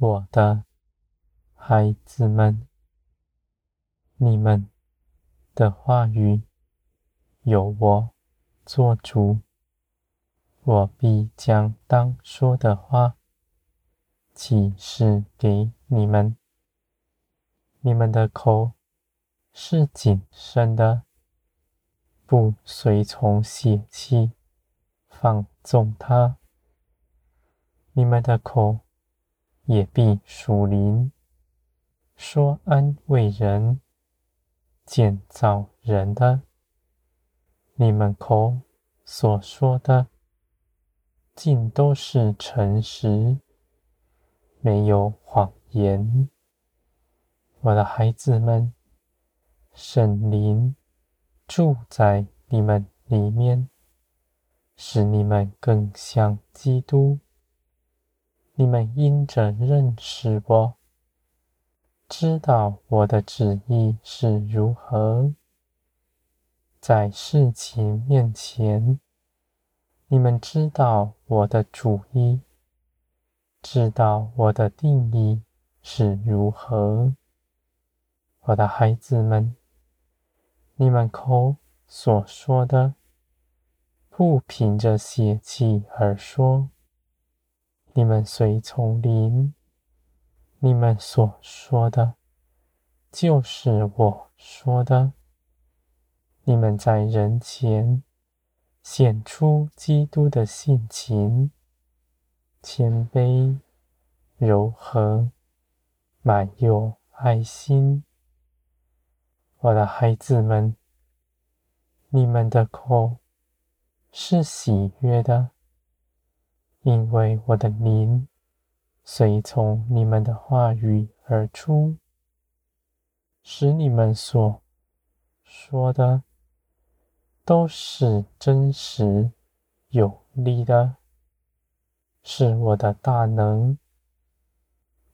我的孩子们，你们的话语由我做主，我必将当说的话启示给你们。你们的口是谨慎的，不随从血气放纵它。你们的口。也必属灵，说安慰人、建造人的。你们口所说的，尽都是诚实，没有谎言。我的孩子们，圣灵住在你们里面，使你们更像基督。你们因着认识我，知道我的旨意是如何，在事情面前，你们知道我的主意，知道我的定义是如何。我的孩子们，你们口所说的，不凭着血气而说。你们随从灵，你们所说的，就是我说的。你们在人前显出基督的性情，谦卑、柔和、满有爱心。我的孩子们，你们的口是喜悦的。因为我的灵随从你们的话语而出，使你们所说的都是真实有力的，是我的大能。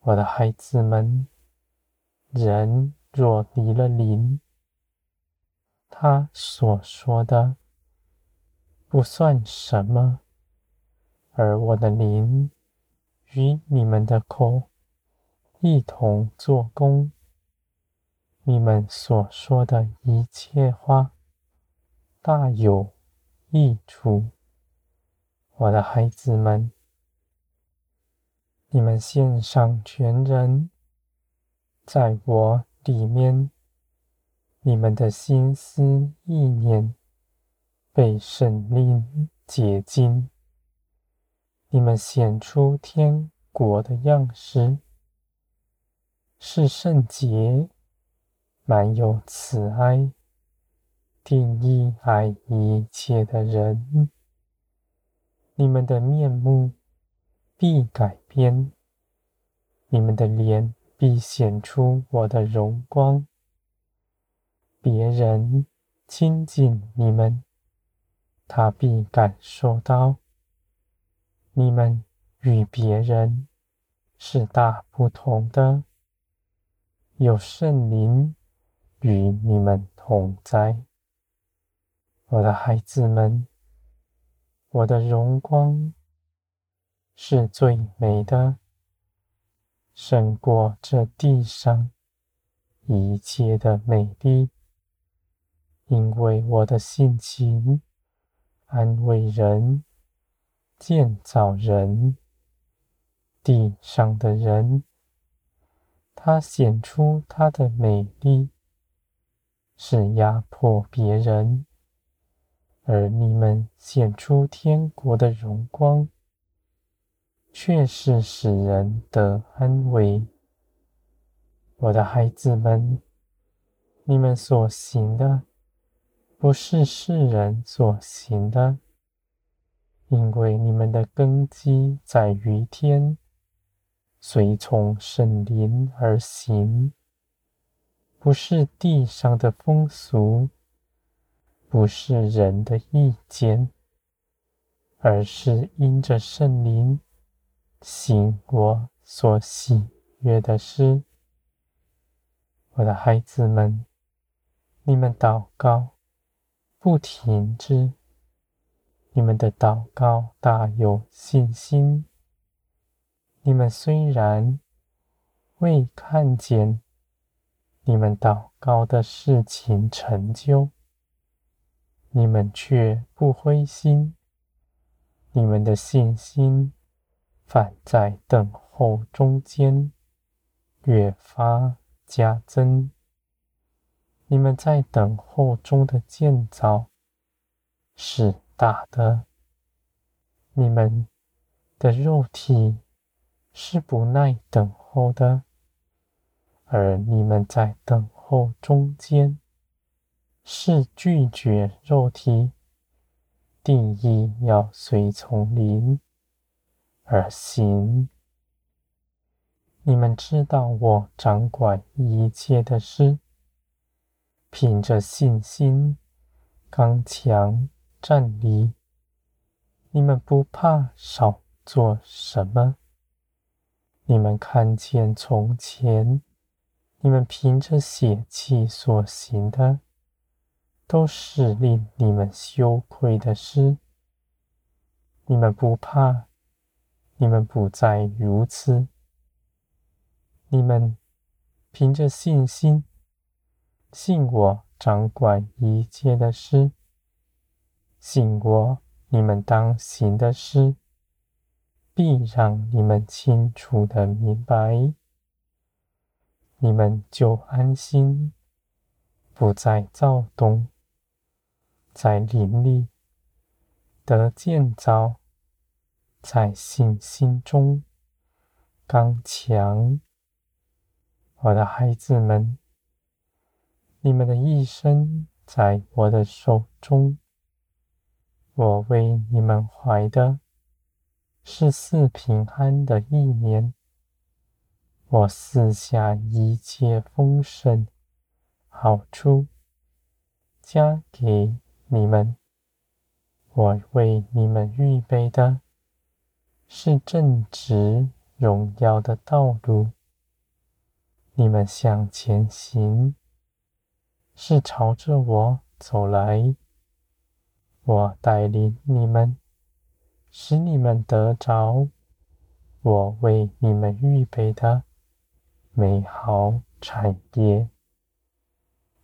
我的孩子们，人若离了灵，他所说的不算什么。而我的灵与你们的口一同做工，你们所说的一切话大有益处。我的孩子们，你们献上全人，在我里面，你们的心思意念被圣灵洁净。你们显出天国的样式，是圣洁、满有慈爱、定义爱一切的人。你们的面目必改变，你们的脸必显出我的荣光。别人亲近你们，他必感受到。你们与别人是大不同的，有圣灵与你们同在，我的孩子们，我的荣光是最美的，胜过这地上一切的美丽，因为我的性情安慰人。建造人，地上的人，他显出他的美丽，是压迫别人；而你们显出天国的荣光，却是使人得安慰。我的孩子们，你们所行的，不是世人所行的。因为你们的根基在于天，随从圣灵而行，不是地上的风俗，不是人的意见，而是因着圣灵行我所喜悦的事。我的孩子们，你们祷告不停止。你们的祷告大有信心。你们虽然未看见你们祷告的事情成就，你们却不灰心，你们的信心反在等候中间越发加增。你们在等候中的建造是打的，你们的肉体是不耐等候的，而你们在等候中间是拒绝肉体，定义要随从灵而行。你们知道我掌管一切的事。凭着信心，刚强站立。你们不怕少做什么？你们看见从前，你们凭着血气所行的，都是令你们羞愧的事。你们不怕，你们不再如此。你们凭着信心。信我掌管一切的事，信我你们当行的事，必让你们清楚的明白，你们就安心，不再躁动，在灵里得建造，在信心中刚强，我的孩子们。你们的一生在我的手中，我为你们怀的是四平安的一年，我赐下一切丰盛好处加给你们，我为你们预备的是正直荣耀的道路，你们向前行。是朝着我走来，我带领你们，使你们得着我为你们预备的美好产业。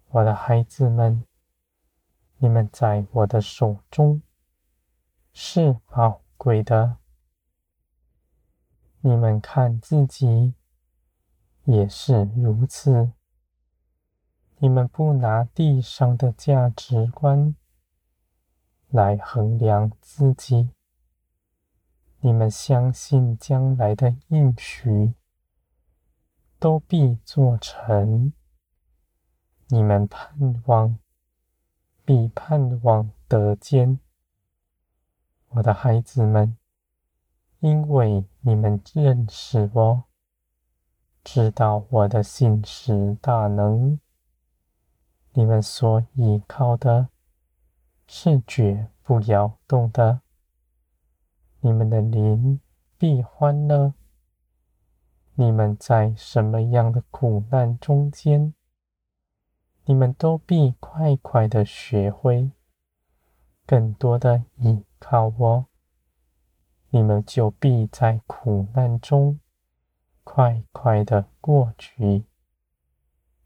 我的孩子们，你们在我的手中是宝贵的，你们看自己也是如此。你们不拿地上的价值观来衡量自己，你们相信将来的应许都必做成，你们盼望必盼望得见，我的孩子们，因为你们认识我，知道我的信实大能。你们所依靠的是绝不摇动的，你们的灵必欢乐。你们在什么样的苦难中间，你们都必快快的学会更多的依靠我，你们就必在苦难中快快的过去，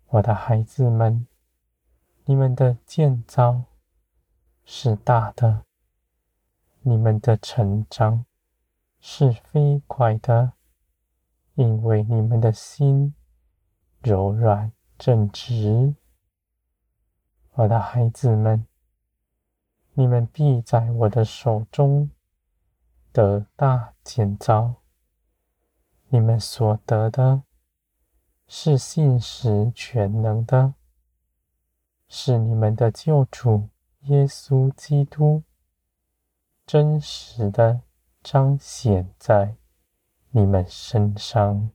我的孩子们。你们的建造是大的，你们的成长是飞快的，因为你们的心柔软正直。我的孩子们，你们必在我的手中得大建造，你们所得的是信实全能的。是你们的救主耶稣基督真实的彰显在你们身上。